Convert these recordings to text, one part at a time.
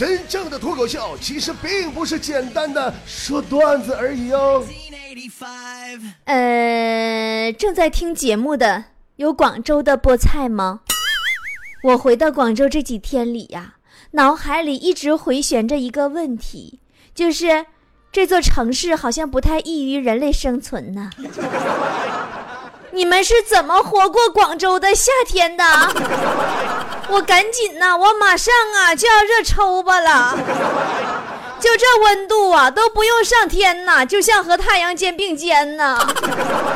真正的脱口秀其实并不是简单的说段子而已哦。呃，正在听节目的有广州的菠菜吗？我回到广州这几天里呀，脑海里一直回旋着一个问题，就是这座城市好像不太易于人类生存呢。你们是怎么活过广州的夏天的？我赶紧呐，我马上啊就要热抽巴了。就这温度啊，都不用上天呐，就像和太阳肩并肩呐。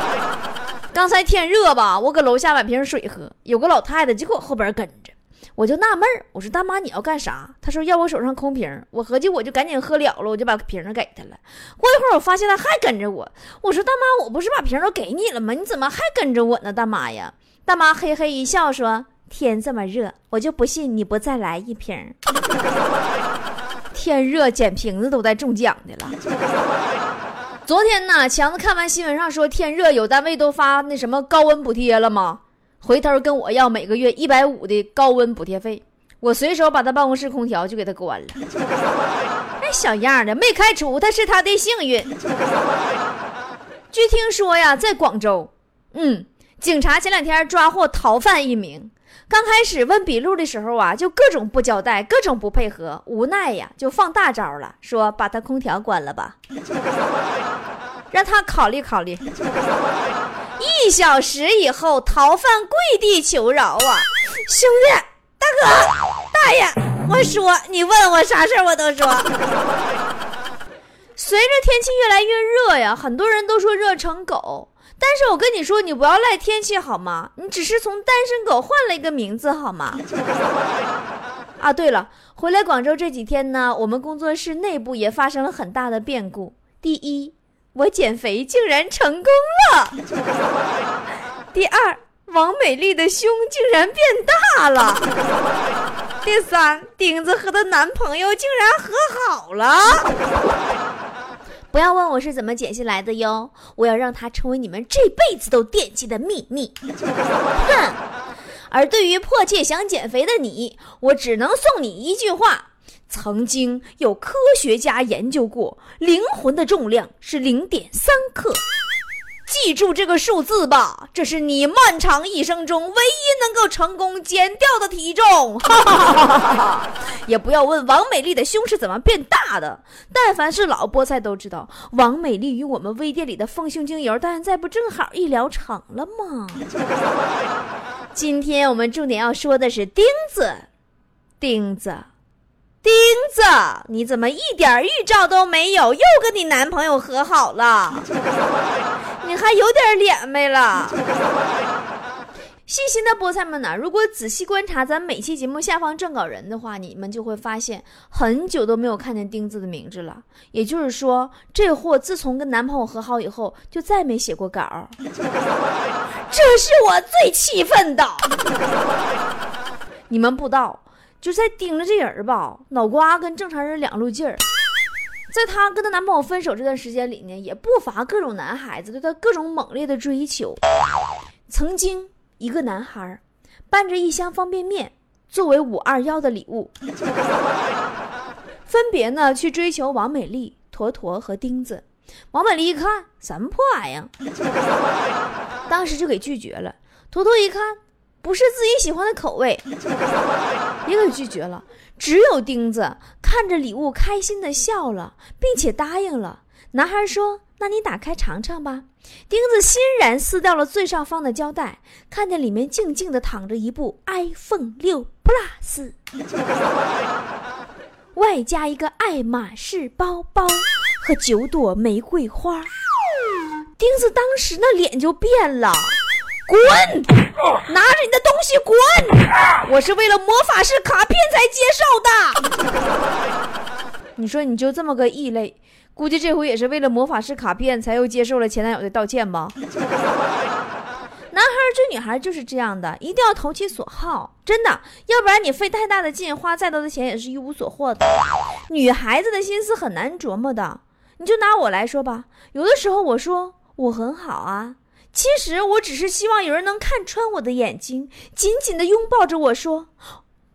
刚才天热吧，我搁楼下买瓶水喝，有个老太太就搁我后边跟着。我就纳闷儿，我说大妈你要干啥？她说要我手上空瓶，我合计我就赶紧喝了了，我就把瓶儿给她了。过一会儿我发现她还跟着我，我说大妈我不是把瓶儿都给你了吗？你怎么还跟着我呢？大妈呀！大妈嘿嘿一笑说：“天这么热，我就不信你不再来一瓶。天热捡瓶子都带中奖的了。昨天呢，强子看完新闻上说天热有单位都发那什么高温补贴了吗？回头跟我要每个月一百五的高温补贴费，我随手把他办公室空调就给他关了。那小样的没开除他是他的幸运。据听说呀，在广州，嗯，警察前两天抓获逃犯一名，刚开始问笔录的时候啊，就各种不交代，各种不配合，无奈呀，就放大招了，说把他空调关了吧，让他考虑考虑。一小时以后，逃犯跪地求饶啊！兄弟，大哥，大爷，我说你问我啥事我都说。随着天气越来越热呀，很多人都说热成狗，但是我跟你说，你不要赖天气好吗？你只是从单身狗换了一个名字好吗？啊，对了，回来广州这几天呢，我们工作室内部也发生了很大的变故。第一。我减肥竟然成功了。第二，王美丽的胸竟然变大了。第三，钉子和她男朋友竟然和好了。不要问我是怎么减下来的哟，我要让它成为你们这辈子都惦记的秘密。哼！而对于迫切想减肥的你，我只能送你一句话。曾经有科学家研究过，灵魂的重量是零点三克。记住这个数字吧，这是你漫长一生中唯一能够成功减掉的体重。也不要问王美丽的胸是怎么变大的，但凡是老菠菜都知道，王美丽与我们微店里的丰胸精油，到现在不正好一疗成了吗？今天我们重点要说的是钉子，钉子。钉子，你怎么一点预兆都没有？又跟你男朋友和好了？你还有点脸没了？细心的菠菜们呢？如果仔细观察咱每期节目下方撰稿人的话，你们就会发现很久都没有看见钉子的名字了。也就是说，这货自从跟男朋友和好以后，就再没写过稿。这是我最气愤的。你们不知道。就在盯着这人吧，脑瓜跟正常人两路劲儿。在她跟她男朋友分手这段时间里呢，也不乏各种男孩子对她各种猛烈的追求。曾经，一个男孩伴着一箱方便面作为五二幺的礼物，分别呢去追求王美丽、坨坨和钉子。王美丽一看，什么破玩意儿，当时就给拒绝了。坨坨一看。不是自己喜欢的口味，也给拒绝了。只有钉子看着礼物开心的笑了，并且答应了。男孩说：“那你打开尝尝吧。”钉子欣然撕掉了最上方的胶带，看见里面静静的躺着一部 iPhone 六 Plus，外加一个爱马仕包包和九朵玫瑰花。钉子当时那脸就变了。滚！拿着你的东西滚！我是为了魔法师卡片才接受的。你说你就这么个异类，估计这回也是为了魔法师卡片才又接受了前男友的道歉吧？男孩追女孩就是这样的，一定要投其所好，真的，要不然你费太大的劲，花再多的钱也是一无所获的。女孩子的心思很难琢磨的，你就拿我来说吧，有的时候我说我很好啊。其实我只是希望有人能看穿我的眼睛，紧紧的拥抱着我说：“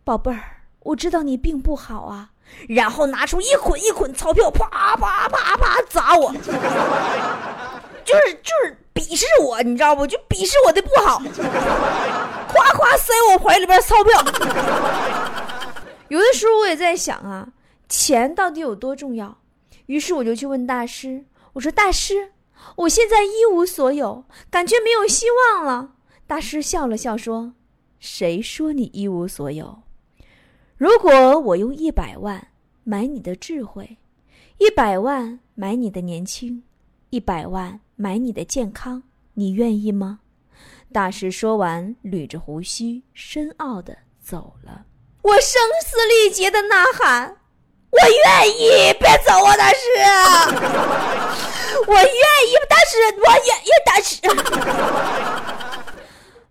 宝贝儿，我知道你并不好啊，然后拿出一捆一捆钞票，啪啪啪啪砸我，就是就是鄙视我，你知道不？就鄙视我的不好，夸夸塞我怀里边钞票。有的时候我也在想啊，钱到底有多重要？于是我就去问大师，我说：“大师，我现在一无所有，感觉没有希望了。”大师笑了笑说：“谁说你一无所有？如果我用一百万买你的智慧，一百万买你的年轻，一百万买你的健康，你愿意吗？”大师说完，捋着胡须，深奥的走了。我声嘶力竭的呐喊：“我愿意，别走啊，大师！我愿意，但是，我愿意，大师！”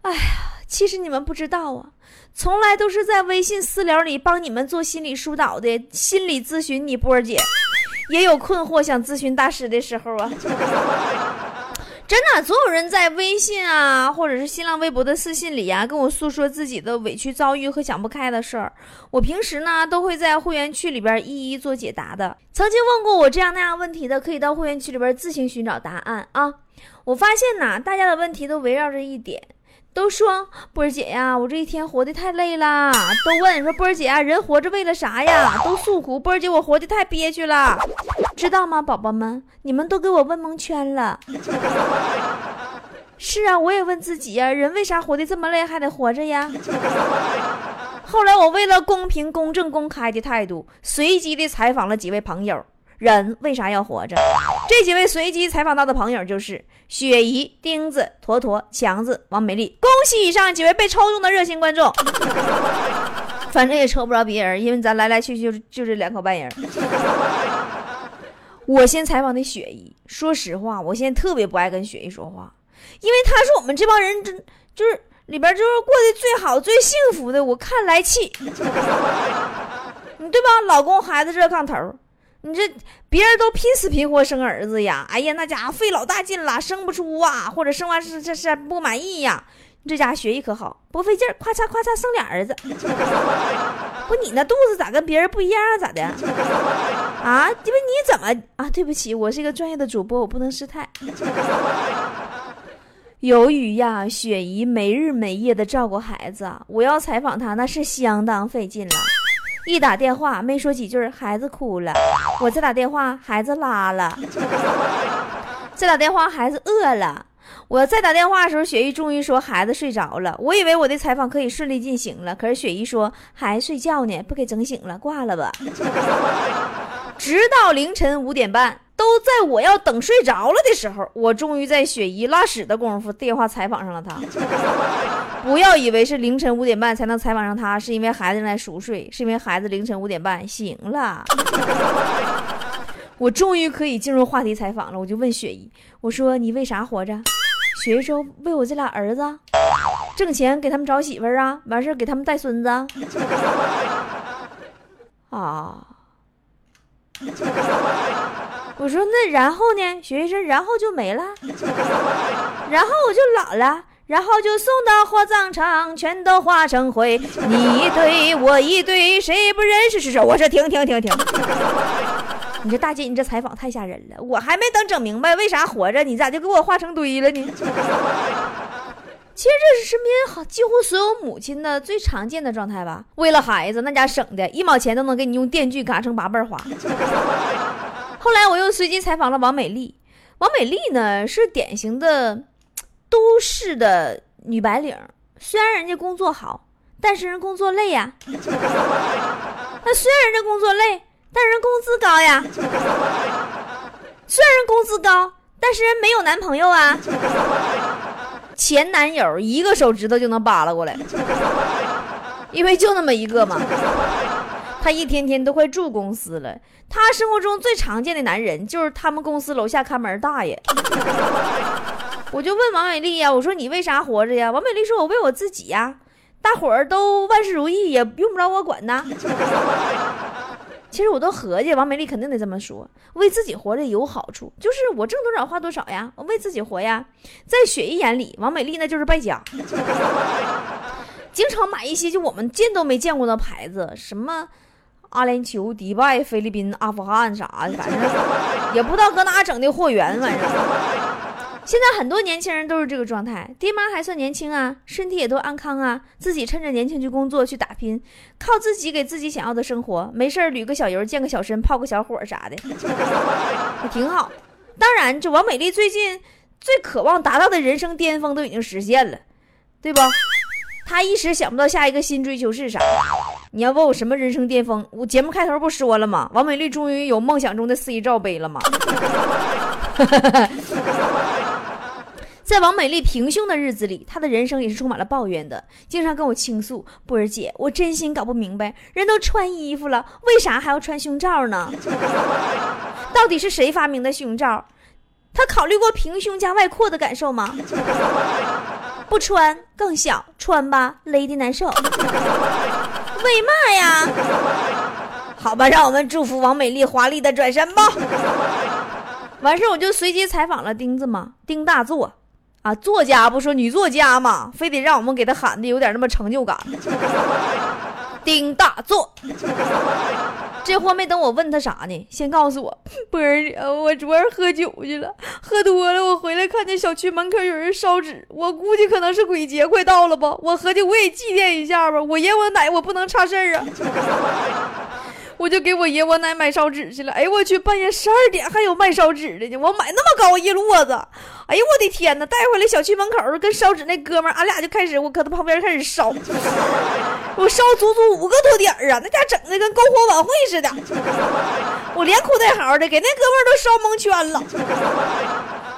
哎呀，其实你们不知道啊，从来都是在微信私聊里帮你们做心理疏导的心理咨询。你波儿姐也有困惑想咨询大师的时候啊。真的，总有人在微信啊，或者是新浪微博的私信里呀，跟我诉说自己的委屈遭遇和想不开的事儿。我平时呢，都会在会员区里边一一做解答的。曾经问过我这样那样问题的，可以到会员区里边自行寻找答案啊。我发现呐，大家的问题都围绕着一点。都说波儿姐呀，我这一天活得太累了。都问说波儿姐啊，人活着为了啥呀？都诉苦波儿姐，我活得太憋屈了，知道吗，宝宝们？你们都给我问蒙圈了。是啊，我也问自己呀，人为啥活得这么累还得活着呀？后来我为了公平、公正、公开的态度，随机的采访了几位朋友。人为啥要活着？这几位随机采访到的朋友就是雪姨、钉子、坨坨、强子、王美丽。恭喜以上几位被抽中的热心观众。反正也抽不着别人，因为咱来来去去就就这两口半人。我先采访的雪姨。说实话，我现在特别不爱跟雪姨说话，因为她是我们这帮人真就是里边就是过得最好、最幸福的。我看来气，你对吧？老公孩子热炕头。你这别人都拼死拼活生儿子呀，哎呀，那家伙费老大劲了，生不出啊，或者生完是这是不满意呀。这家学艺可好，不费劲儿，咔嚓咔嚓生俩儿子。不，你那肚子咋跟别人不一样啊？咋的？啊？因为你怎么啊？对不起，我是一个专业的主播，我不能失态。由于呀，雪姨没日没夜的照顾孩子，我要采访她那是相当费劲了。一打电话没说几句，孩子哭了；我再打电话，孩子拉了；再打电话，孩子饿了；我再打电话的时候，雪姨终于说孩子睡着了。我以为我的采访可以顺利进行了，可是雪姨说孩子睡觉呢，不给整醒了，挂了吧。直到凌晨五点半。都在我要等睡着了的时候，我终于在雪姨拉屎的功夫电话采访上了她。不要以为是凌晨五点半才能采访上她，是因为孩子正在熟睡，是因为孩子凌晨五点半醒了。我终于可以进入话题采访了，我就问雪姨，我说你为啥活着？雪姨说为我这俩儿子，挣钱给他们找媳妇儿啊，完事儿给他们带孙子。啊。我说那然后呢？学医生，然后就没了，然后我就老了，然后就送到火葬场，全都化成灰。你一堆我一堆，谁不认识是谁？我说停停停停！你这大姐，你这采访太吓人了，我还没等整明白为啥活着，你咋就给我化成堆了呢？其实这是身边好几乎所有母亲的最常见的状态吧？为了孩子，那家省的一毛钱都能给你用电锯嘎成八瓣花。后来我又随机采访了王美丽，王美丽呢是典型的都市的女白领，虽然人家工作好，但是人工作累呀。那虽然人家工作累，但人工资高呀。虽然人工资高，但是人没有男朋友啊。前男友一个手指头就能扒拉过来，因为就那么一个嘛。他一天天都快住公司了。他生活中最常见的男人就是他们公司楼下看门大爷。我就问王美丽呀，我说你为啥活着呀？王美丽说，我为我自己呀。大伙儿都万事如意，也用不着我管呐。其实我都合计，王美丽肯定得这么说，为自己活着有好处，就是我挣多少花多少呀，我为自己活呀。在雪姨眼里，王美丽那就是败家。经常买一些就我们见都没见过的牌子，什么阿联酋、迪拜、菲律宾、阿富汗啥的，反正 也不知道搁哪整的货源，反正。现在很多年轻人都是这个状态，爹妈还算年轻啊，身体也都安康啊，自己趁着年轻去工作去打拼，靠自己给自己想要的生活，没事儿旅个小油，健个小身，泡个小火啥的，也挺好。当然，这王美丽最近最渴望达到的人生巅峰都已经实现了，对不？她一时想不到下一个新追求是啥。你要问我什么人生巅峰？我节目开头不说了吗？王美丽终于有梦想中的 C 罩杯了吗？在王美丽平胸的日子里，她的人生也是充满了抱怨的，经常跟我倾诉：“波儿姐，我真心搞不明白，人都穿衣服了，为啥还要穿胸罩呢？到底是谁发明的胸罩？她考虑过平胸加外扩的感受吗？不穿更小，穿吧勒的难受。为嘛呀？好吧，让我们祝福王美丽华丽的转身吧。完事我就随机采访了钉子嘛，丁大作。”啊，作家不说女作家嘛，非得让我们给他喊的有点那么成就感。丁大作，这货没等我问他啥呢，先告诉我，波儿姐，我昨儿喝酒去了，喝多了，我回来看见小区门口有人烧纸，我估计可能是鬼节快到了吧，我合计我也祭奠一下吧，我爷我奶我不能差事儿啊。我就给我爷我奶买烧纸去了。哎我去，半夜十二点还有卖烧纸的呢！我买那么高一摞子，哎呦我的天哪！带回来小区门口跟烧纸那哥们儿，俺俩就开始，我搁他旁边开始烧，我烧足足五个多点儿啊！那家整的跟篝火晚会似的，我连哭带嚎的，给那哥们儿都烧蒙圈了。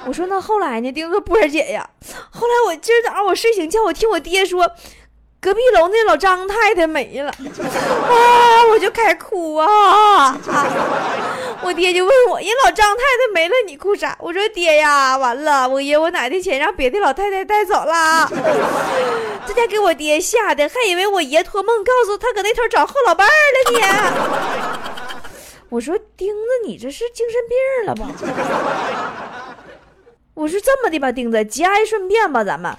我说那后来呢？丁子波儿姐呀，后来我今儿早上我睡醒觉，我听我爹说。隔壁楼那老张太太没了，啊！我就开哭啊！我爹就问我：“人老张太太没了，你哭啥？”我说：“爹呀，完了，我爷我奶的钱让别的老太太带走了。”这家给我爹吓的，还以为我爷托梦告诉他搁那头找后老伴儿了呢。我说：“钉子，你这是精神病了吧？”我说：“这么的吧，钉子，节哀顺变吧，咱们。”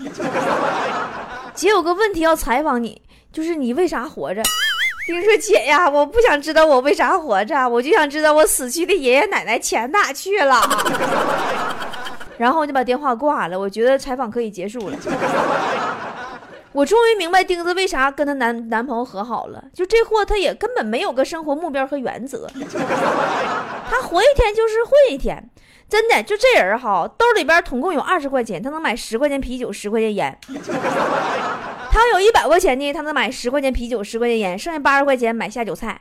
姐有个问题要采访你，就是你为啥活着？丁说姐呀，我不想知道我为啥活着，我就想知道我死去的爷爷奶奶钱哪去了。然后我就把电话挂了，我觉得采访可以结束了。我终于明白丁子为啥跟她男男朋友和好了，就这货他也根本没有个生活目标和原则，他活一天就是混一天。真的，就这人哈，兜里边统共有二十块钱，他能买十块钱啤酒，十块钱烟。他有一百块钱呢，他能买十块钱啤酒，十块钱烟，剩下八十块钱买下酒菜。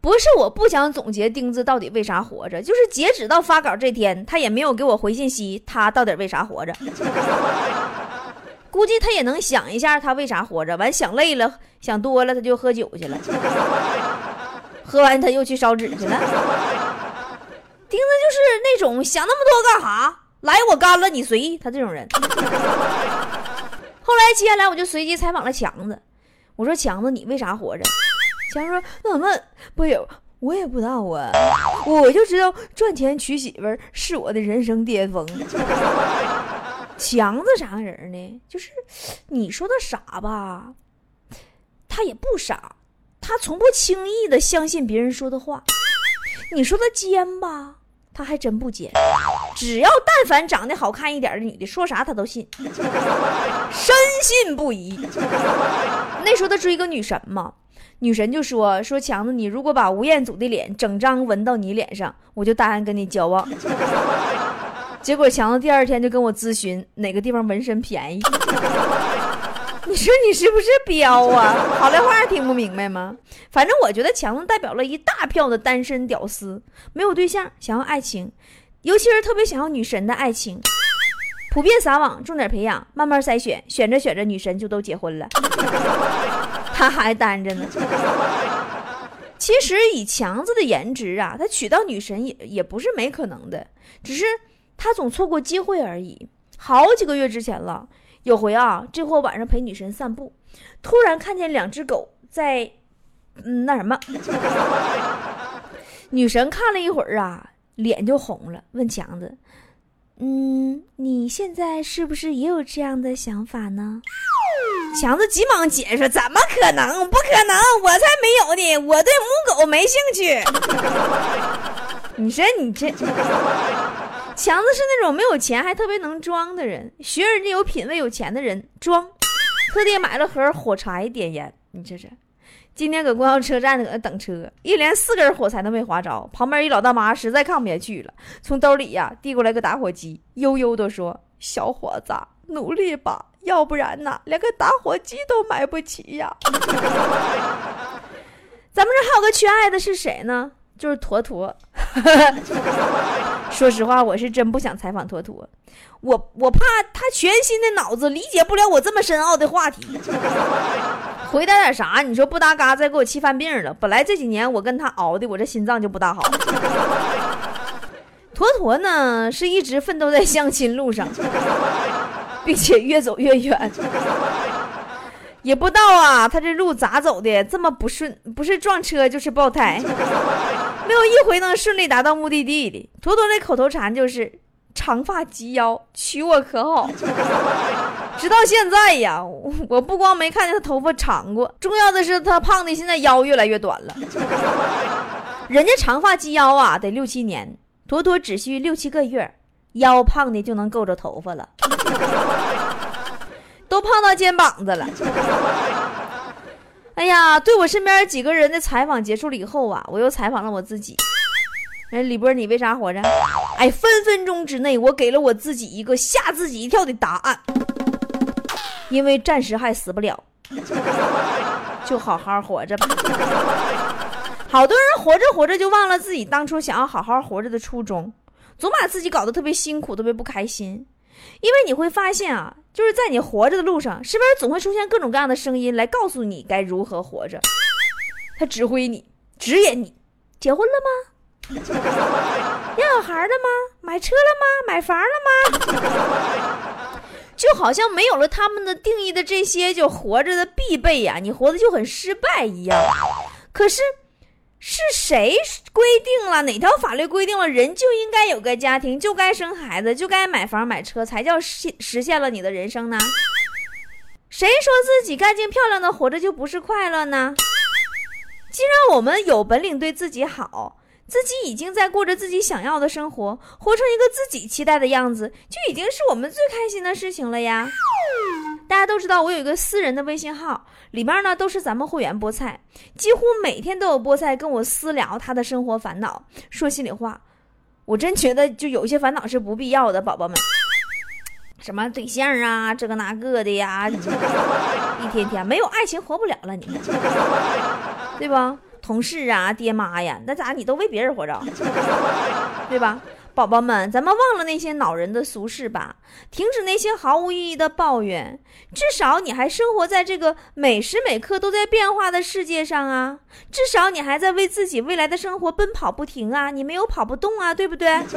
不是我不想总结丁子到底为啥活着，就是截止到发稿这天，他也没有给我回信息，他到底为啥活着？估计他也能想一下他为啥活着，完想累了，想多了他就喝酒去了，喝完他又去烧纸去了。钉子就是那种想那么多干哈？来，我干了，你随意他这种人。后来接下来我就随机采访了强子，我说强子你为啥活着？强子说那什么不有我也不知道啊，我就知道赚钱娶媳妇儿是我的人生巅峰。强子啥人呢？就是你说他傻吧，他也不傻，他从不轻易的相信别人说的话。你说他奸吧？他还真不奸，只要但凡长得好看一点的女的说啥他都信，深信不疑。那时候他追个女神嘛，女神就说说强子，你如果把吴彦祖的脸整张纹到你脸上，我就答应跟你交往。结果强子第二天就跟我咨询哪个地方纹身便宜。你说你是不是彪啊？好赖话听不明白吗？反正我觉得强子代表了一大票的单身屌丝，没有对象，想要爱情，尤其是特别想要女神的爱情，普遍撒网，重点培养，慢慢筛选，选着选着女神就都结婚了，他还单着呢。其实以强子的颜值啊，他娶到女神也也不是没可能的，只是他总错过机会而已。好几个月之前了。有回啊，这货晚上陪女神散步，突然看见两只狗在，嗯，那什么。女神看了一会儿啊，脸就红了，问强子：“嗯，你现在是不是也有这样的想法呢？”强子急忙解释：“怎么可能？不可能！我才没有呢！我对母狗没兴趣。”你说你这，强子是那种没有钱还特别能装的人，学人家有品位、有钱的人装，特地买了盒火柴点烟。你这是，今天搁公交车站搁那等车，一连四根火柴都没划着，旁边一老大妈实在看不下去了，从兜里呀递过来个打火机，悠悠的说：“小伙子，努力吧。”要不然呐，连个打火机都买不起呀！咱们这还有个缺爱的是谁呢？就是坨坨。说实话，我是真不想采访坨坨，我我怕他全新的脑子理解不了我这么深奥的话题。回答点啥？你说不搭嘎，再给我气犯病了。本来这几年我跟他熬的，我这心脏就不大好。坨坨呢，是一直奋斗在相亲路上。并且越走越远，也不知道啊，他这路咋走的这么不顺？不是撞车就是爆胎，没有一回能顺利达到目的地的。坨坨的口头禅就是“长发及腰，娶我可好？” 直到现在呀，我不光没看见他头发长过，重要的是他胖的现在腰越来越短了。人家长发及腰啊，得六七年，坨坨只需六七个月。腰胖的就能够着头发了，都胖到肩膀子了。哎呀，对我身边几个人的采访结束了以后啊，我又采访了我自己。哎，李波，你为啥活着？哎，分分钟之内，我给了我自己一个吓自己一跳的答案。因为暂时还死不了，就好好活着吧。好多人活着活着就忘了自己当初想要好好活着的初衷。总把自己搞得特别辛苦，特别不开心，因为你会发现啊，就是在你活着的路上，身边总会出现各种各样的声音来告诉你该如何活着。他指挥你，指引你，结婚了吗？要小孩了吗？买车了吗？买房了吗？就好像没有了他们的定义的这些就活着的必备呀，你活的就很失败一样。可是。是谁规定了哪条法律规定了人就应该有个家庭，就该生孩子，就该买房买车，才叫实实现了你的人生呢？谁说自己干净漂亮的活着就不是快乐呢？既然我们有本领对自己好，自己已经在过着自己想要的生活，活成一个自己期待的样子，就已经是我们最开心的事情了呀。大家都知道，我有一个私人的微信号，里面呢都是咱们会员菠菜，几乎每天都有菠菜跟我私聊他的生活烦恼。说心里话，我真觉得就有些烦恼是不必要的，宝宝们，什么对象啊，这个那个的呀，一天天没有爱情活不了了，你，对吧？同事啊，爹妈呀，那咋你都为别人活着，对吧？宝宝们，咱们忘了那些恼人的俗事吧，停止那些毫无意义的抱怨。至少你还生活在这个每时每刻都在变化的世界上啊！至少你还在为自己未来的生活奔跑不停啊！你没有跑不动啊，对不对？既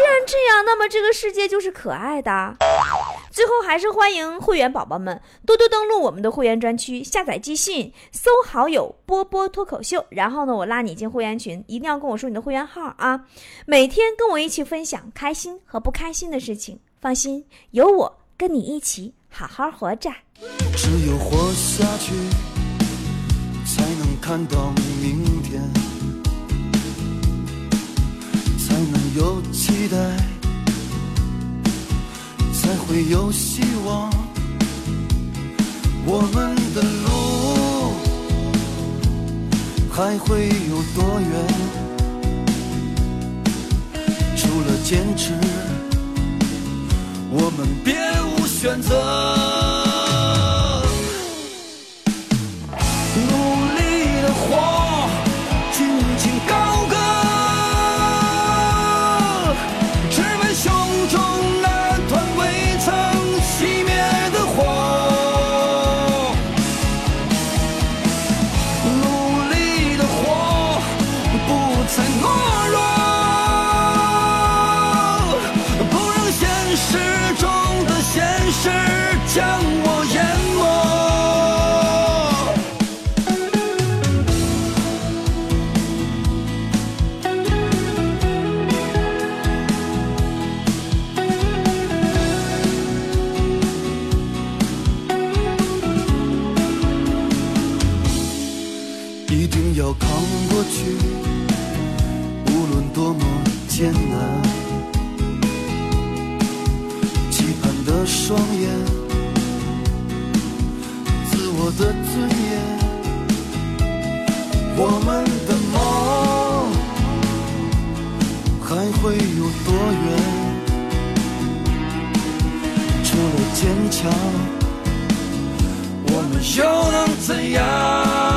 然这样，那么这个世界就是可爱的。最后，还是欢迎会员宝宝们多多登录我们的会员专区，下载寄信，搜好友“波波脱口秀”，然后呢，我拉你进会员群，一定要跟我说你的会员号啊！每天跟我一起分享开心和不开心的事情，放心，有我跟你一起好好活着。只有活下去，才能看到明天，才能有期待。才会有希望，我们的路还会有多远？除了坚持，我们别无选择。过去，无论多么艰难。期盼的双眼，自我的尊严，我们的梦还会有多远？除了坚强，我们又能怎样？